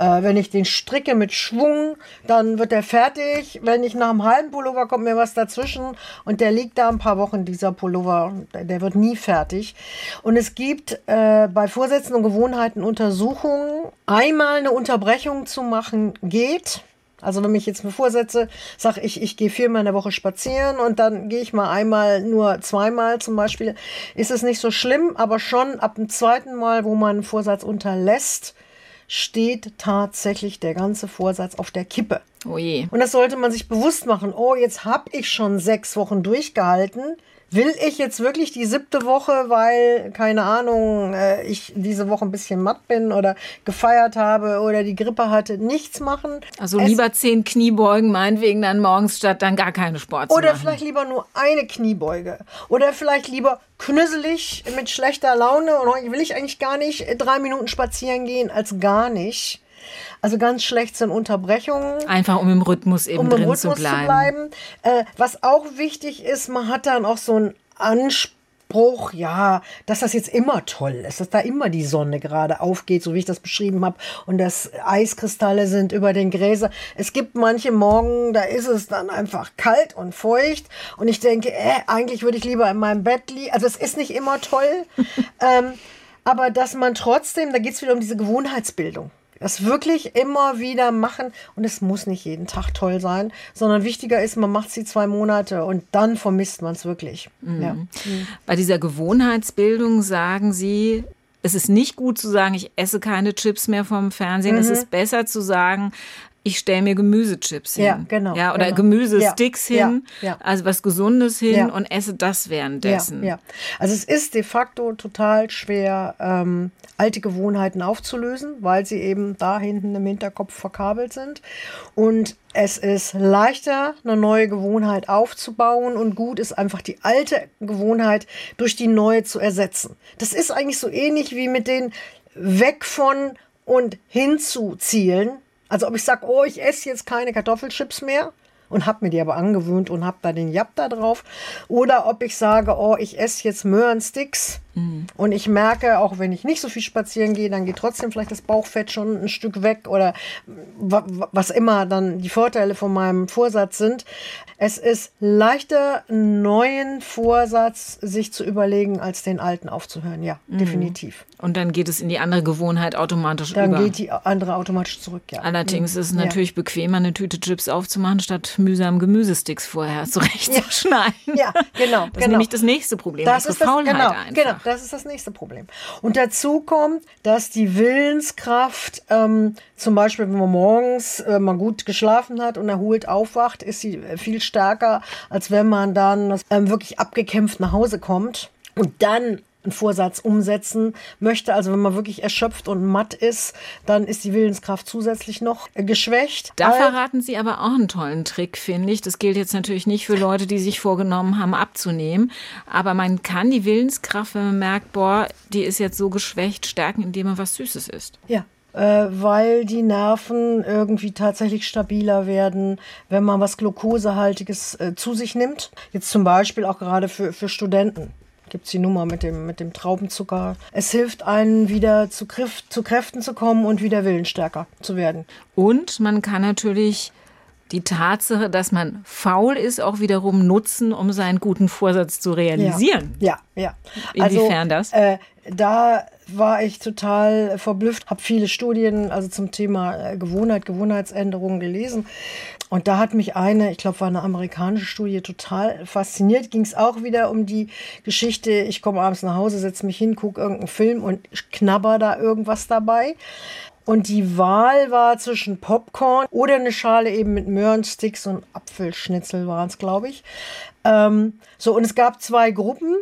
Äh, wenn ich den stricke mit Schwung, dann wird der fertig. Wenn ich nach einem halben Pullover kommt mir was dazwischen und der liegt da ein paar Wochen, dieser Pullover, der wird nie fertig. Und es gibt äh, bei Vorsätzen und Gewohnheiten Untersuchungen, einmal eine Unterbrechung zu machen geht. Also wenn ich jetzt mir vorsetze, sage ich, ich gehe viermal in der Woche spazieren und dann gehe ich mal einmal nur zweimal zum Beispiel, ist es nicht so schlimm, aber schon ab dem zweiten Mal, wo man einen Vorsatz unterlässt, steht tatsächlich der ganze Vorsatz auf der Kippe.
Oh je.
Und das sollte man sich bewusst machen. Oh, jetzt habe ich schon sechs Wochen durchgehalten. Will ich jetzt wirklich die siebte Woche, weil, keine Ahnung, äh, ich diese Woche ein bisschen matt bin oder gefeiert habe oder die Grippe hatte, nichts machen?
Also es lieber zehn Kniebeugen, meinetwegen dann morgens statt dann gar keine Sport
Oder machen. vielleicht lieber nur eine Kniebeuge. Oder vielleicht lieber knüsselig mit schlechter Laune und will ich eigentlich gar nicht drei Minuten spazieren gehen als gar nicht. Also ganz schlecht sind Unterbrechungen.
Einfach um im Rhythmus eben um drin Rhythmus zu bleiben. Zu bleiben.
Äh, was auch wichtig ist, man hat dann auch so einen Anspruch, ja, dass das jetzt immer toll ist, dass da immer die Sonne gerade aufgeht, so wie ich das beschrieben habe, und dass Eiskristalle sind über den Gräsern. Es gibt manche Morgen, da ist es dann einfach kalt und feucht und ich denke, äh, eigentlich würde ich lieber in meinem Bett liegen. Also es ist nicht immer toll, ähm, aber dass man trotzdem, da geht es wieder um diese Gewohnheitsbildung Das wirklich immer wieder machen und es muss nicht jeden Tag toll sein, sondern wichtiger ist, man macht sie zwei Monate und dann vermisst man es wirklich. Mhm. Ja.
Bei dieser Gewohnheitsbildung sagen Sie, es ist nicht gut zu sagen, ich esse keine Chips mehr vom Fernsehen. Mhm. Es ist besser zu sagen, ich stelle mir Gemüsechips hin. Ja, genau. Ja, oder genau. Gemüsesticks ja, hin, ja, ja. also was Gesundes hin und esse das währenddessen.
Ja, ja. Also es ist de facto total schwer, ähm, alte Gewohnheiten aufzulösen, weil sie eben da hinten im Hinterkopf verkabelt sind. Und es ist leichter, eine neue Gewohnheit aufzubauen und gut ist einfach die alte Gewohnheit durch die neue zu ersetzen. Das ist eigentlich so ähnlich wie mit den weg von und hinzu Zielen also ob ich sage, oh, ich esse jetzt keine Kartoffelchips mehr und habe mir die aber angewöhnt und habe da den Jap da drauf. Oder ob ich sage, oh, ich esse jetzt Möhrensticks mhm. und ich merke, auch wenn ich nicht so viel spazieren gehe, dann geht trotzdem vielleicht das Bauchfett schon ein Stück weg oder was immer dann die Vorteile von meinem Vorsatz sind. Es ist leichter, einen neuen Vorsatz sich zu überlegen, als den alten aufzuhören. Ja, mhm. definitiv.
Und dann geht es in die andere Gewohnheit automatisch
dann
über.
Dann geht die andere automatisch zurück, ja.
Allerdings mhm. ist es natürlich ja. bequemer, eine Tüte Chips aufzumachen, statt mühsam Gemüsesticks vorher zurechtzuschneiden.
Ja, ja genau.
Das
genau.
ist nämlich das nächste Problem.
Das ist
das, Faulheit
genau,
einfach.
genau, das ist das nächste Problem. Und dazu kommt, dass die Willenskraft, ähm, zum Beispiel, wenn man morgens äh, mal gut geschlafen hat und erholt aufwacht, ist sie viel stärker, als wenn man dann ähm, wirklich abgekämpft nach Hause kommt und dann einen Vorsatz umsetzen möchte. Also wenn man wirklich erschöpft und matt ist, dann ist die Willenskraft zusätzlich noch geschwächt.
Da verraten Sie aber auch einen tollen Trick, finde ich. Das gilt jetzt natürlich nicht für Leute, die sich vorgenommen haben, abzunehmen. Aber man kann die Willenskraft, wenn man merkt, boah, die ist jetzt so geschwächt, stärken, indem man was Süßes isst.
Ja, äh, weil die Nerven irgendwie tatsächlich stabiler werden, wenn man was Glukosehaltiges äh, zu sich nimmt. Jetzt zum Beispiel auch gerade für, für Studenten gibt es die Nummer mit dem, mit dem Traubenzucker. Es hilft einen wieder zu, Griff, zu Kräften zu kommen und wieder willensstärker zu werden.
Und man kann natürlich die Tatsache, dass man faul ist, auch wiederum nutzen, um seinen guten Vorsatz zu realisieren.
Ja, ja.
ja. Inwiefern also, das?
Äh, da war ich total verblüfft, habe viele Studien also zum Thema äh, Gewohnheit, Gewohnheitsänderungen gelesen. Und da hat mich eine, ich glaube, war eine amerikanische Studie, total fasziniert. Ging es auch wieder um die Geschichte, ich komme abends nach Hause, setze mich hin, gucke irgendeinen Film und knabber da irgendwas dabei. Und die Wahl war zwischen Popcorn oder eine Schale eben mit Möhrensticks und Apfelschnitzel waren es, glaube ich. Ähm, so, und es gab zwei Gruppen.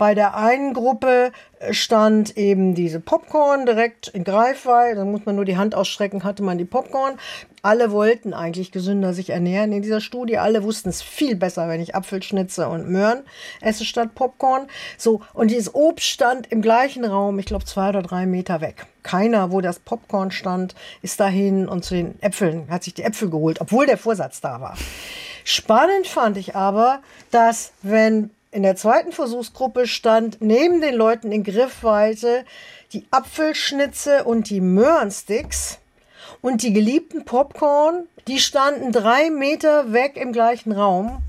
Bei der einen Gruppe stand eben diese Popcorn direkt in Greifweite. Da muss man nur die Hand ausstrecken, hatte man die Popcorn. Alle wollten eigentlich gesünder sich ernähren in dieser Studie. Alle wussten es viel besser, wenn ich Apfelschnitze und Möhren esse statt Popcorn. So, und dieses Obst stand im gleichen Raum, ich glaube zwei oder drei Meter weg. Keiner, wo das Popcorn stand, ist dahin und zu den Äpfeln, hat sich die Äpfel geholt, obwohl der Vorsatz da war. Spannend fand ich aber, dass wenn in der zweiten Versuchsgruppe stand neben den Leuten in Griffweite die Apfelschnitze und die Möhrensticks und die geliebten Popcorn, die standen drei Meter weg im gleichen Raum.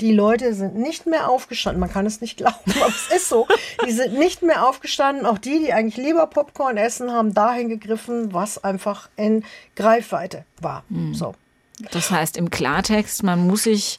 Die Leute sind nicht mehr aufgestanden. Man kann es nicht glauben, aber es ist so. Die sind nicht mehr aufgestanden. Auch die, die eigentlich lieber Popcorn essen, haben dahin gegriffen, was einfach in Greifweite war. Mhm. So.
Das heißt im Klartext, man muss sich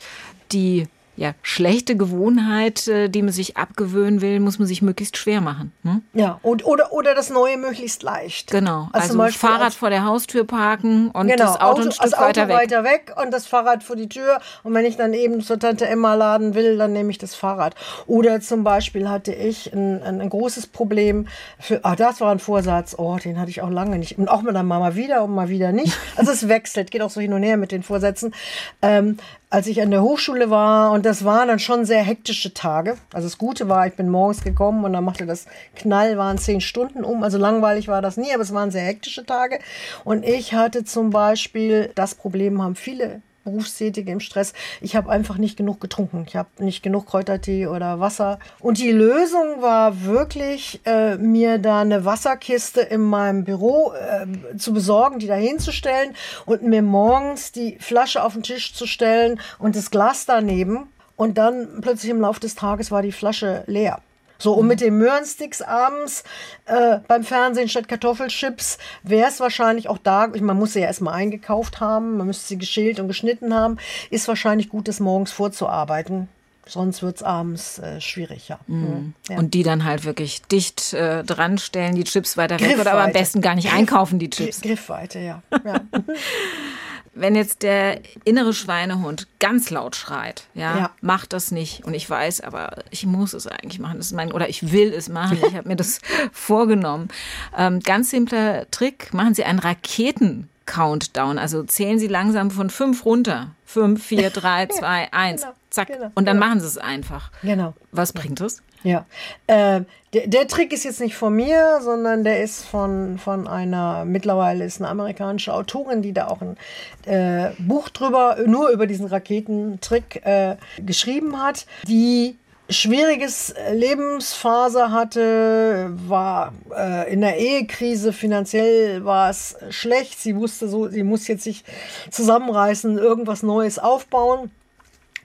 die ja, schlechte Gewohnheit, äh, die man sich abgewöhnen will, muss man sich möglichst schwer machen. Ne?
Ja, und, oder, oder das Neue möglichst leicht.
Genau. Also, also Fahrrad als, vor der Haustür parken und genau, das Auto, Auto ein Stück das Auto weiter weg.
weiter weg und das Fahrrad vor die Tür. Und wenn ich dann eben zur Tante Emma laden will, dann nehme ich das Fahrrad. Oder zum Beispiel hatte ich ein, ein, ein großes Problem für, ah, das war ein Vorsatz, oh, den hatte ich auch lange nicht. Und auch mit der Mama wieder und mal wieder nicht. Also es wechselt, geht auch so hin und her mit den Vorsätzen. Ähm, als ich an der Hochschule war und das waren dann schon sehr hektische Tage. Also das Gute war, ich bin morgens gekommen und dann machte das Knall, waren zehn Stunden um. Also langweilig war das nie, aber es waren sehr hektische Tage. Und ich hatte zum Beispiel, das Problem haben viele Berufstätige im Stress. Ich habe einfach nicht genug getrunken. Ich habe nicht genug Kräutertee oder Wasser. Und die Lösung war wirklich, äh, mir da eine Wasserkiste in meinem Büro äh, zu besorgen, die da hinzustellen und mir morgens die Flasche auf den Tisch zu stellen und das Glas daneben. Und dann plötzlich im Laufe des Tages war die Flasche leer. So, und mit den Möhrensticks abends äh, beim Fernsehen statt Kartoffelchips wäre es wahrscheinlich auch da, man muss sie ja erstmal eingekauft haben, man müsste sie geschält und geschnitten haben, ist wahrscheinlich gut, das morgens vorzuarbeiten. Sonst wird es abends äh, schwierig, ja.
Mhm. ja. Und die dann halt wirklich dicht äh, dran stellen, die Chips weiter weg oder aber am besten gar nicht Griff, einkaufen, die Chips.
Griffweite, ja. ja.
wenn jetzt der innere Schweinehund ganz laut schreit, ja, ja, macht das nicht. Und ich weiß, aber ich muss es eigentlich machen. Das ist mein, oder ich will es machen. Ich habe mir das vorgenommen. Ähm, ganz simpler Trick: Machen Sie einen Raketen. Countdown. Also zählen Sie langsam von fünf runter. Fünf, vier, drei, zwei, eins. Genau, Zack. Genau, und dann genau. machen Sie es einfach.
Genau.
Was bringt es?
Ja, äh, der, der, Trick ist jetzt nicht von mir, sondern der ist von, von einer, mittlerweile ist eine amerikanische Autorin, die da auch ein äh, Buch drüber, nur über diesen Raketentrick äh, geschrieben hat, die schwieriges Lebensphase hatte, war äh, in der Ehekrise, finanziell war es schlecht, sie wusste so, sie muss jetzt sich zusammenreißen, irgendwas Neues aufbauen.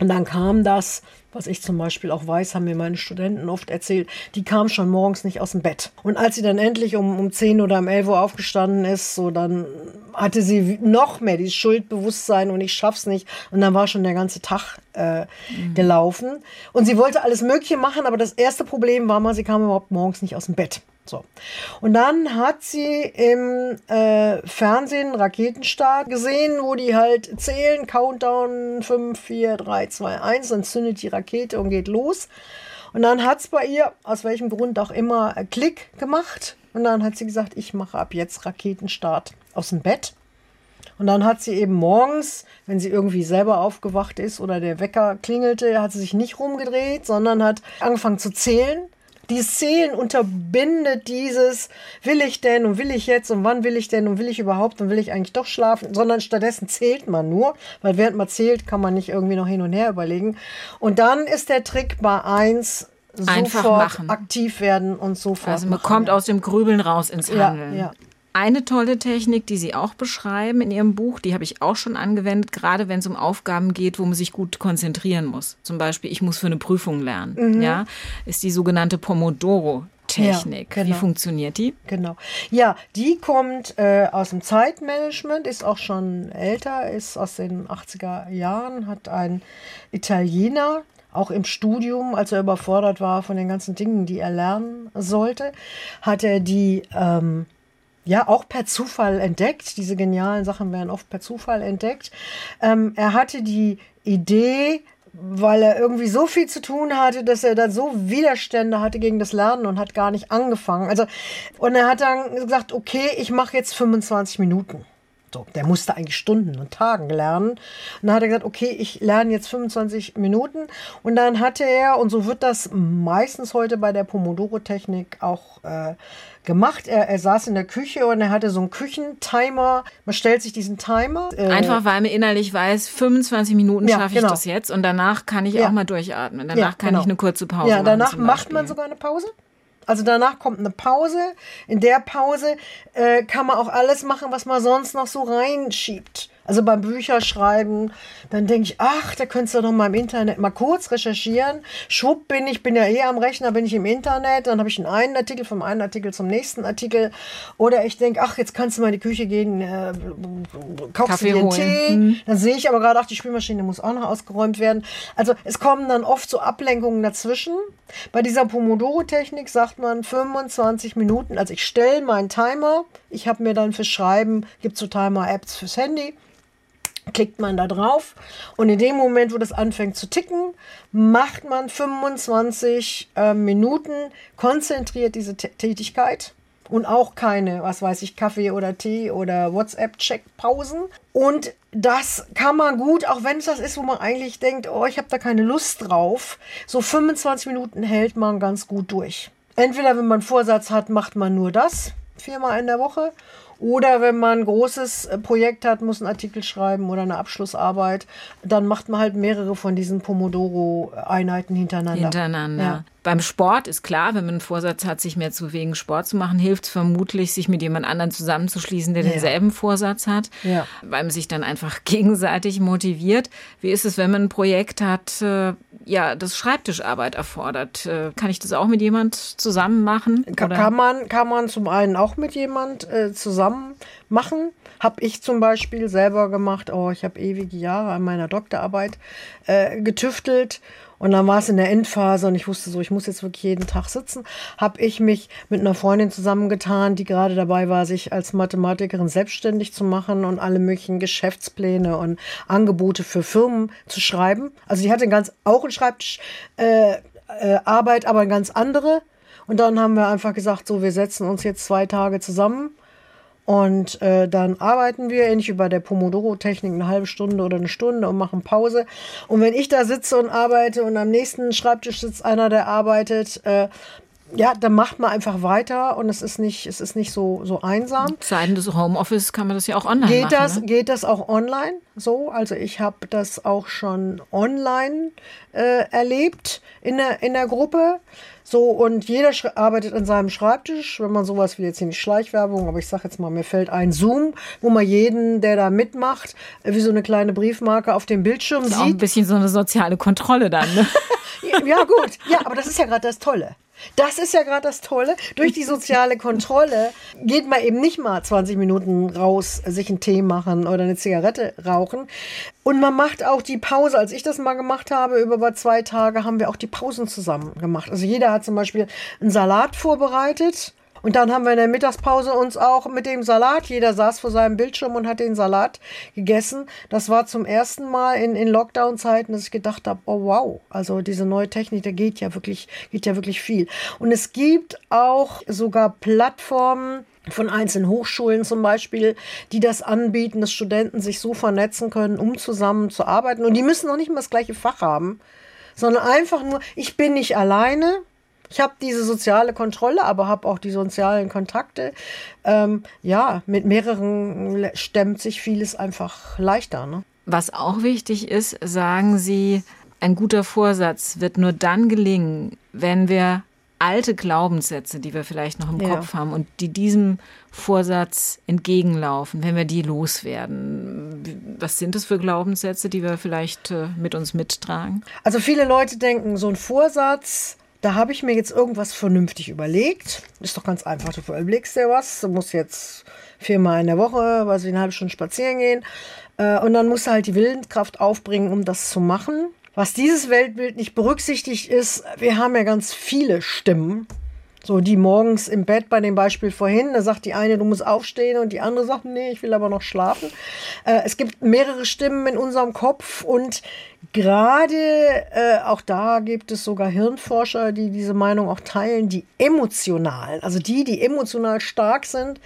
Und dann kam das, was ich zum Beispiel auch weiß, haben mir meine Studenten oft erzählt, die kam schon morgens nicht aus dem Bett. Und als sie dann endlich um, um 10 oder um 11 Uhr aufgestanden ist, so dann hatte sie noch mehr dieses Schuldbewusstsein und ich schaff's nicht. Und dann war schon der ganze Tag äh, mhm. gelaufen. Und sie wollte alles Mögliche machen, aber das erste Problem war mal, sie kam überhaupt morgens nicht aus dem Bett. So. Und dann hat sie im äh, Fernsehen Raketenstart gesehen, wo die halt zählen, Countdown 5, 4, 3, 2, 1, dann zündet die Rakete und geht los. Und dann hat es bei ihr, aus welchem Grund auch immer, Klick gemacht. Und dann hat sie gesagt, ich mache ab jetzt Raketenstart aus dem Bett. Und dann hat sie eben morgens, wenn sie irgendwie selber aufgewacht ist oder der Wecker klingelte, hat sie sich nicht rumgedreht, sondern hat angefangen zu zählen dieses Zählen unterbindet dieses, will ich denn und will ich jetzt und wann will ich denn und will ich überhaupt und will ich eigentlich doch schlafen, sondern stattdessen zählt man nur, weil während man zählt, kann man nicht irgendwie noch hin und her überlegen. Und dann ist der Trick bei eins, sofort aktiv werden und sofort.
Also man machen, kommt aus dem Grübeln raus ins Handeln. Ja, ja. Eine tolle Technik, die Sie auch beschreiben in Ihrem Buch, die habe ich auch schon angewendet, gerade wenn es um Aufgaben geht, wo man sich gut konzentrieren muss. Zum Beispiel, ich muss für eine Prüfung lernen. Mhm. Ja, ist die sogenannte Pomodoro. Technik. Ja, genau. Wie funktioniert die?
Genau. Ja, die kommt äh, aus dem Zeitmanagement, ist auch schon älter, ist aus den 80er Jahren, hat ein Italiener, auch im Studium, als er überfordert war von den ganzen Dingen, die er lernen sollte, hat er die ähm, ja auch per Zufall entdeckt. Diese genialen Sachen werden oft per Zufall entdeckt. Ähm, er hatte die Idee, weil er irgendwie so viel zu tun hatte, dass er dann so Widerstände hatte gegen das Lernen und hat gar nicht angefangen. Also und er hat dann gesagt, okay, ich mache jetzt 25 Minuten. So, der musste eigentlich Stunden und Tagen lernen. Und dann hat er gesagt, okay, ich lerne jetzt 25 Minuten. Und dann hatte er, und so wird das meistens heute bei der Pomodoro-Technik auch äh, gemacht. Er, er saß in der Küche und er hatte so einen Küchentimer. Man stellt sich diesen Timer.
Äh, Einfach weil man innerlich weiß, 25 Minuten ja, schaffe ich genau. das jetzt und danach kann ich ja. auch mal durchatmen. Danach ja, kann genau. ich eine kurze Pause
machen. Ja, danach macht man sogar eine Pause. Also danach kommt eine Pause. In der Pause äh, kann man auch alles machen, was man sonst noch so reinschiebt. Also beim Bücherschreiben, dann denke ich, ach, da könntest du doch mal im Internet mal kurz recherchieren. Schwupp bin ich, bin ja eh am Rechner, bin ich im Internet, dann habe ich einen, einen Artikel vom einen Artikel zum nächsten Artikel. Oder ich denke, ach, jetzt kannst du mal in die Küche gehen, äh, kaufst Kaffee dir einen Tee. Mhm. Dann sehe ich aber gerade, ach, die Spülmaschine muss auch noch ausgeräumt werden. Also es kommen dann oft so Ablenkungen dazwischen. Bei dieser Pomodoro-Technik sagt man 25 Minuten. Also ich stelle meinen Timer. Ich habe mir dann fürs Schreiben, gibt so Timer-Apps fürs Handy klickt man da drauf und in dem Moment, wo das anfängt zu ticken, macht man 25 äh, Minuten konzentriert diese T Tätigkeit und auch keine, was weiß ich, Kaffee oder Tee oder WhatsApp-Check-Pausen. Und das kann man gut, auch wenn es das ist, wo man eigentlich denkt, oh, ich habe da keine Lust drauf. So 25 Minuten hält man ganz gut durch. Entweder, wenn man Vorsatz hat, macht man nur das viermal in der Woche Oder wenn man ein großes äh, Projekt hat, muss einen Artikel schreiben oder eine Abschlussarbeit, dann macht man halt mehrere von diesen Pomodoro-Einheiten hintereinander.
Hintereinander. Ja. Beim Sport ist klar, wenn man einen Vorsatz hat, sich mehr zu bewegen, Sport zu machen, hilft es vermutlich, sich mit jemand anderem zusammenzuschließen, der ja. denselben Vorsatz hat, ja. weil man sich dann einfach gegenseitig motiviert. Wie ist es, wenn man ein Projekt hat, äh, ja, das Schreibtischarbeit erfordert? Äh, kann ich das auch mit jemand zusammen machen?
Kann, kann man, kann man zum einen auch mit jemand äh, zusammen machen. Habe ich zum Beispiel selber gemacht. Oh, ich habe ewige Jahre an meiner Doktorarbeit äh, getüftelt und dann war es in der Endphase und ich wusste so, ich muss jetzt wirklich jeden Tag sitzen. Habe ich mich mit einer Freundin zusammengetan, die gerade dabei war, sich als Mathematikerin selbstständig zu machen und alle möglichen Geschäftspläne und Angebote für Firmen zu schreiben. Also die hatte ganz auch ein Schreibtisch äh, äh, Arbeit, aber eine ganz andere. Und dann haben wir einfach gesagt, so, wir setzen uns jetzt zwei Tage zusammen und äh, dann arbeiten wir ähnlich wie bei der Pomodoro-Technik eine halbe Stunde oder eine Stunde und machen Pause. Und wenn ich da sitze und arbeite und am nächsten Schreibtisch sitzt einer, der arbeitet, äh, ja, dann macht man einfach weiter und es ist nicht, es ist nicht so, so einsam.
Seiten des Homeoffice kann man das ja auch online
geht
machen.
Das,
ne?
Geht das auch online so? Also ich habe das auch schon online äh, erlebt in der, in der Gruppe. So, und jeder arbeitet an seinem Schreibtisch, wenn man sowas will, jetzt hier nicht Schleichwerbung, aber ich sage jetzt mal, mir fällt ein Zoom, wo man jeden, der da mitmacht, äh, wie so eine kleine Briefmarke auf dem Bildschirm das ist
sieht. Auch ein bisschen so eine soziale Kontrolle dann, ne?
ja, gut. Ja, aber das ist ja gerade das Tolle. Das ist ja gerade das Tolle. Durch die soziale Kontrolle geht man eben nicht mal 20 Minuten raus, sich einen Tee machen oder eine Zigarette rauchen. Und man macht auch die Pause. Als ich das mal gemacht habe, über zwei Tage, haben wir auch die Pausen zusammen gemacht. Also jeder hat zum Beispiel einen Salat vorbereitet und dann haben wir in der Mittagspause uns auch mit dem Salat, jeder saß vor seinem Bildschirm und hat den Salat gegessen. Das war zum ersten Mal in, in Lockdown-Zeiten, dass ich gedacht habe, oh wow, also diese neue Technik, da geht ja wirklich, geht ja wirklich viel. Und es gibt auch sogar Plattformen, von einzelnen Hochschulen zum Beispiel, die das anbieten, dass Studenten sich so vernetzen können, um zusammen zu arbeiten. Und die müssen noch nicht mal das gleiche Fach haben, sondern einfach nur, ich bin nicht alleine, ich habe diese soziale Kontrolle, aber habe auch die sozialen Kontakte. Ähm, ja, mit mehreren stemmt sich vieles einfach leichter. Ne?
Was auch wichtig ist, sagen Sie, ein guter Vorsatz wird nur dann gelingen, wenn wir alte Glaubenssätze, die wir vielleicht noch im ja. Kopf haben und die diesem Vorsatz entgegenlaufen, wenn wir die loswerden. Was sind das für Glaubenssätze, die wir vielleicht äh, mit uns mittragen?
Also viele Leute denken, so ein Vorsatz da habe ich mir jetzt irgendwas vernünftig überlegt. Ist doch ganz einfach. Du überlegst dir was. Du musst jetzt viermal in der Woche, weiß ich, eine halbe Stunde spazieren gehen. Äh, und dann musst du halt die Willenskraft aufbringen, um das zu machen. Was dieses Weltbild nicht berücksichtigt ist, wir haben ja ganz viele Stimmen. So, die morgens im Bett bei dem Beispiel vorhin, da sagt die eine, du musst aufstehen und die andere sagt, nee, ich will aber noch schlafen. Äh, es gibt mehrere Stimmen in unserem Kopf und gerade äh, auch da gibt es sogar Hirnforscher, die diese Meinung auch teilen, die emotionalen, also die, die emotional stark sind,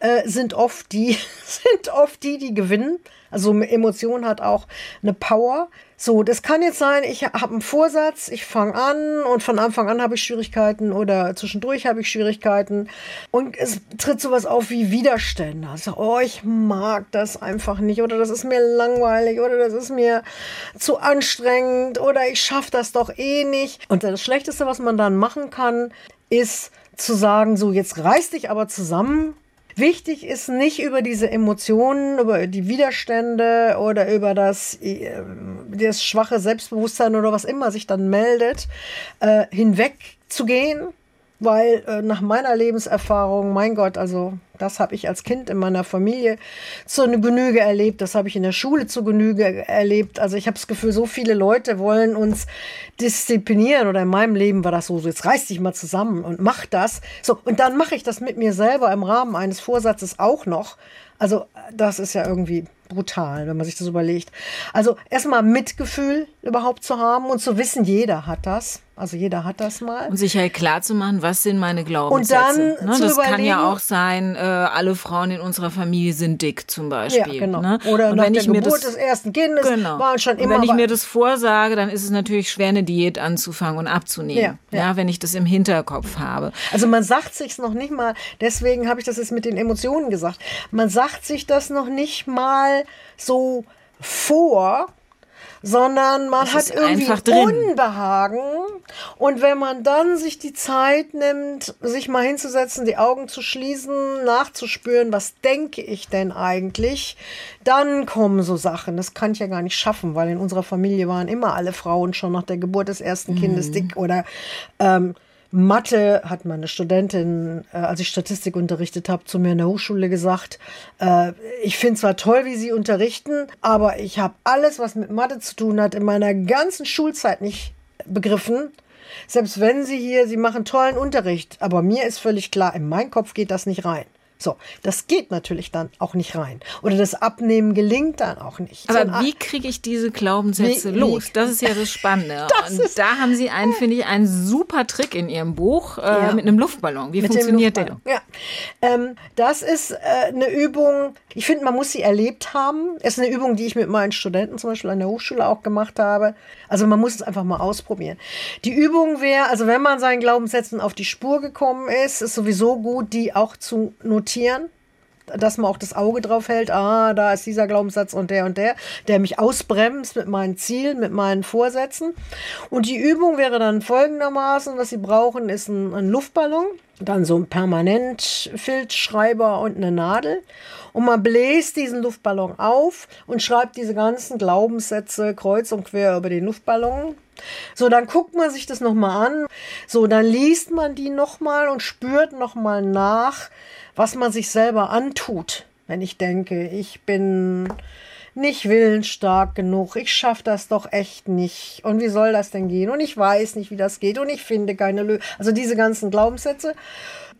äh, sind oft die, sind oft die, die gewinnen. Also Emotion hat auch eine Power. So, das kann jetzt sein, ich habe einen Vorsatz, ich fange an und von Anfang an habe ich Schwierigkeiten oder zwischendurch habe ich Schwierigkeiten und es tritt sowas auf wie Widerstände. Also, oh, ich mag das einfach nicht oder das ist mir langweilig oder das ist mir zu anstrengend oder ich schaffe das doch eh nicht. Und das Schlechteste, was man dann machen kann, ist zu sagen, so jetzt reiß dich aber zusammen Wichtig ist nicht über diese Emotionen, über die Widerstände oder über das, äh, das schwache Selbstbewusstsein oder was immer sich dann meldet, äh, hinwegzugehen, weil äh, nach meiner Lebenserfahrung, mein Gott, also das habe ich als Kind in meiner Familie zu Genüge erlebt, das habe ich in der Schule zu Genüge erlebt. Also ich habe das Gefühl, so viele Leute wollen uns disziplinieren oder in meinem Leben war das so, so jetzt reiß dich mal zusammen und mach das. So, und dann mache ich das mit mir selber im Rahmen eines Vorsatzes auch noch. Also das ist ja irgendwie brutal, wenn man sich das überlegt. Also erstmal Mitgefühl überhaupt zu haben und zu wissen, jeder hat das. Also jeder hat das mal.
Und sich halt klar zu machen, was sind meine Glaubenssätze.
Und dann
ne?
zu
Das kann ja auch sein, äh, alle Frauen in unserer Familie sind dick zum Beispiel.
Ja, genau.
Ne?
Oder
Und
nach
wenn
der
ich mir
Geburt
das,
des ersten Kindes
genau.
waren schon
Und
immer
wenn ich mir das vorsage, dann ist es natürlich schwer, eine Diät anzufangen und abzunehmen.
Ja, ja.
wenn ich das im Hinterkopf habe.
Also man sagt sich's noch nicht mal, deswegen habe ich das jetzt mit den Emotionen gesagt. Man sagt sich das noch nicht mal so vor, sondern man
Es
hat irgendwie. Unbehagen. Und wenn man dann sich die Zeit nimmt, sich mal hinzusetzen, die Augen zu schließen, nachzuspüren, was denke ich denn eigentlich, dann kommen so Sachen. Das kann ich ja gar nicht schaffen, weil in unserer Familie waren immer alle Frauen schon nach der Geburt des ersten Kindes
Mhm.
dick oder ähm, Mathe hat meine Studentin, äh, als ich Statistik unterrichtet habe, zu mir in der Hochschule gesagt, äh, ich finde zwar toll, wie sie unterrichten, aber ich habe alles, was mit Mathe zu tun hat, in meiner ganzen Schulzeit nicht begriffen. Selbst wenn sie hier, sie machen tollen Unterricht, aber mir ist völlig klar, in meinen Kopf geht das nicht rein. So, das geht natürlich dann auch nicht rein. Oder das Abnehmen gelingt dann auch nicht.
Aber
Sondern-
wie kriege ich diese Glaubenssätze
Wie- wie-
los? Das ist ja das Spannende.
Das
und da haben Sie einen, finde ich, einen super Trick in Ihrem Buch äh,
Ja.
mit einem Luftballon. Wie
Mit
funktioniert der?
Ja, ähm, das ist äh, eine Übung, ich finde, man muss sie erlebt haben. Ist eine Übung, die ich mit meinen Studenten zum Beispiel an der Hochschule auch gemacht habe. Also man muss es einfach mal ausprobieren. Die Übung wäre, also wenn man seinen Glaubenssätzen auf die Spur gekommen ist, ist sowieso gut, die auch zu notieren dass man auch das Auge drauf hält, ah, da ist dieser Glaubenssatz und der und der, der mich ausbremst mit meinen Zielen, mit meinen Vorsätzen. Und die Übung wäre dann folgendermaßen, was Sie brauchen, ist ein, ein Luftballon, dann so ein Permanentfilzschreiber und eine Nadel. Und man bläst diesen Luftballon auf und schreibt diese ganzen Glaubenssätze kreuz und quer über den Luftballon. So, dann guckt man sich das nochmal an. So, dann liest man die nochmal und spürt nochmal nach, was man sich selber antut. Wenn ich denke, ich bin nicht willensstark genug, ich schaffe das doch echt nicht. Und wie soll das denn gehen? Und ich weiß nicht, wie das geht. Und ich finde keine Lösung. Also diese ganzen Glaubenssätze.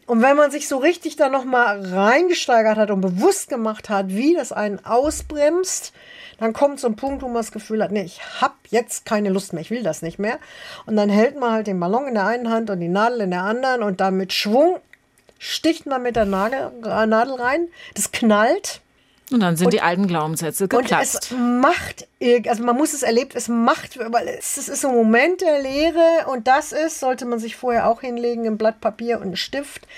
Und wenn man sich so richtig da nochmal reingesteigert hat und bewusst gemacht hat, wie das einen ausbremst, dann kommt so ein Punkt, wo man das Gefühl hat, nee, ich habe jetzt keine Lust mehr, ich will das nicht mehr. Und dann hält man halt den Ballon in der einen Hand und die Nadel in der anderen und dann mit Schwung sticht man mit der Nagel, äh, Nadel rein. Das knallt.
Und dann sind die alten Glaubenssätze
Und es
geplatzt.
macht, also man muss es erlebt, es macht, weil es, es ist ein Moment der Leere und das ist, sollte man sich vorher auch hinlegen, ein Blatt Papier und einen Stift.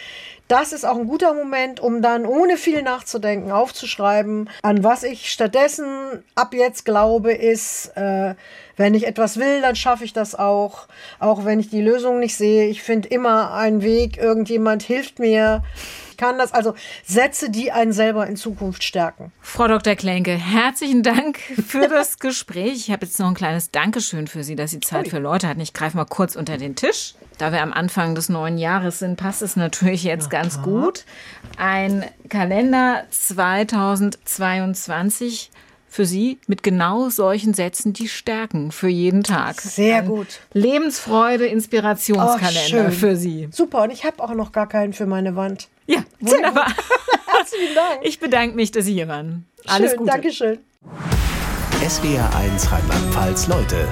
Das ist auch ein guter Moment, um dann ohne viel nachzudenken aufzuschreiben, an was ich stattdessen ab jetzt glaube, ist, äh, wenn ich etwas will, dann schaffe ich das auch. Auch wenn ich die Lösung nicht sehe. Ich finde immer einen Weg, irgendjemand hilft mir. Ich kann das, also Sätze, die einen selber in Zukunft stärken.
Frau Dr. Klenke, herzlichen Dank für das Gespräch. Ich habe jetzt noch ein kleines Dankeschön für Sie, dass Sie Zeit für Leute hatten. Ich greife mal kurz unter den Tisch. Da wir am Anfang des neuen Jahres sind, passt es natürlich jetzt ganz gut. Ein Kalender 2022 für Sie mit genau solchen Sätzen, die stärken für jeden Tag.
Sehr
Ein
gut.
Lebensfreude,
Oh,
Inspirationskalender
schön.
für Sie.
Super, und ich habe auch noch gar keinen für meine Wand.
Ja, wunderbar.
Herzlichen Dank.
Ich bedanke mich, dass Sie hier waren. Alles
Schön,
Gute.
Dankeschön.
SWR1 Rheinland-Pfalz Leute